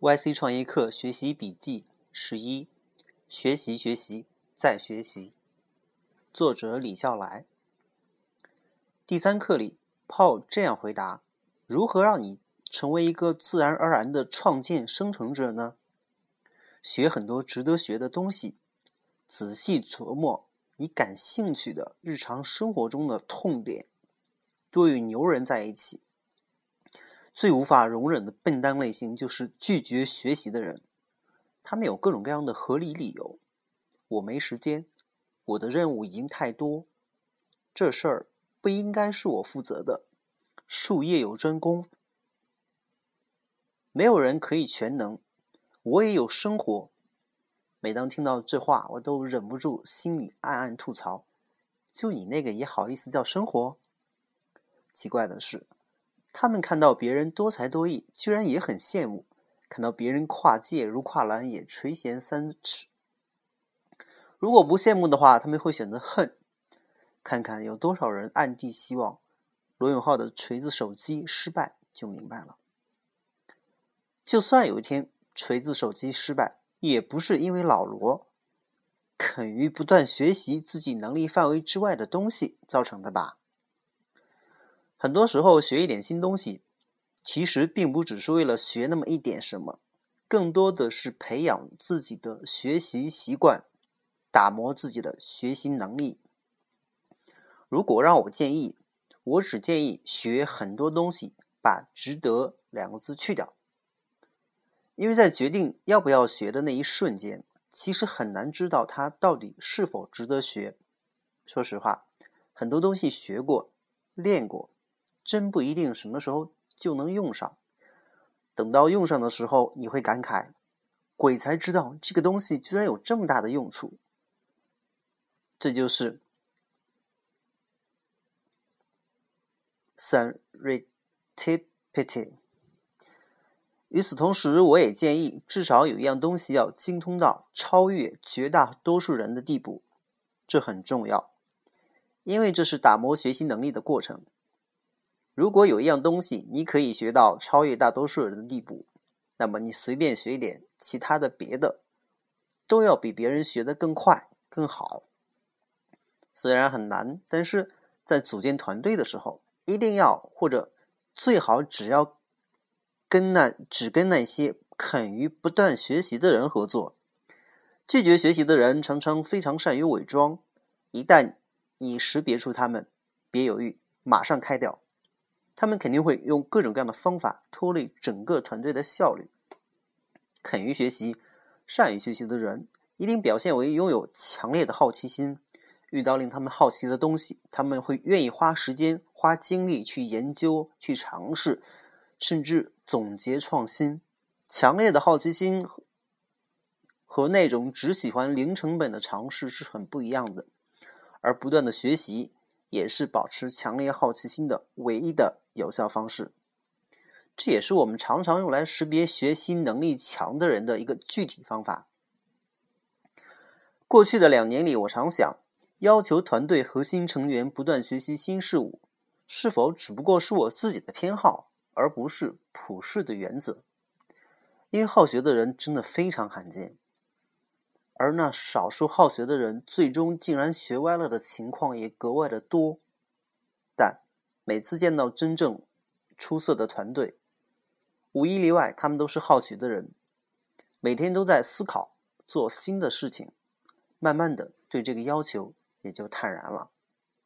YC 创业课学习笔记十一：学习，学习，再学习。作者李笑来。第三课里，Paul 这样回答：如何让你成为一个自然而然的创建生成者呢？学很多值得学的东西，仔细琢磨你感兴趣的日常生活中的痛点，多与牛人在一起。最无法容忍的笨蛋类型就是拒绝学习的人，他们有各种各样的合理理由。我没时间，我的任务已经太多，这事儿不应该是我负责的。术业有专攻，没有人可以全能。我也有生活。每当听到这话，我都忍不住心里暗暗吐槽：就你那个也好意思叫生活？奇怪的是。他们看到别人多才多艺，居然也很羡慕；看到别人跨界如跨栏，也垂涎三尺。如果不羡慕的话，他们会选择恨。看看有多少人暗地希望罗永浩的锤子手机失败，就明白了。就算有一天锤子手机失败，也不是因为老罗肯于不断学习自己能力范围之外的东西造成的吧。很多时候学一点新东西，其实并不只是为了学那么一点什么，更多的是培养自己的学习习惯，打磨自己的学习能力。如果让我建议，我只建议学很多东西，把“值得”两个字去掉，因为在决定要不要学的那一瞬间，其实很难知道它到底是否值得学。说实话，很多东西学过、练过。真不一定什么时候就能用上，等到用上的时候，你会感慨：鬼才知道这个东西居然有这么大的用处。这就是 serendipity。与此同时，我也建议至少有一样东西要精通到超越绝大多数人的地步，这很重要，因为这是打磨学习能力的过程。如果有一样东西你可以学到超越大多数人的地步，那么你随便学一点其他的别的，都要比别人学的更快更好。虽然很难，但是在组建团队的时候，一定要或者最好只要跟那只跟那些肯于不断学习的人合作。拒绝学习的人常常非常善于伪装，一旦你识别出他们，别犹豫，马上开掉。他们肯定会用各种各样的方法拖累整个团队的效率。肯于学习、善于学习的人，一定表现为拥有强烈的好奇心。遇到令他们好奇的东西，他们会愿意花时间、花精力去研究、去尝试，甚至总结创新。强烈的好奇心和那种只喜欢零成本的尝试是很不一样的。而不断的学习，也是保持强烈好奇心的唯一的。有效方式，这也是我们常常用来识别学习能力强的人的一个具体方法。过去的两年里，我常想，要求团队核心成员不断学习新事物，是否只不过是我自己的偏好，而不是普世的原则？因为好学的人真的非常罕见，而那少数好学的人，最终竟然学歪了的情况也格外的多。每次见到真正出色的团队，无一例外，他们都是好学的人，每天都在思考做新的事情，慢慢的对这个要求也就坦然了。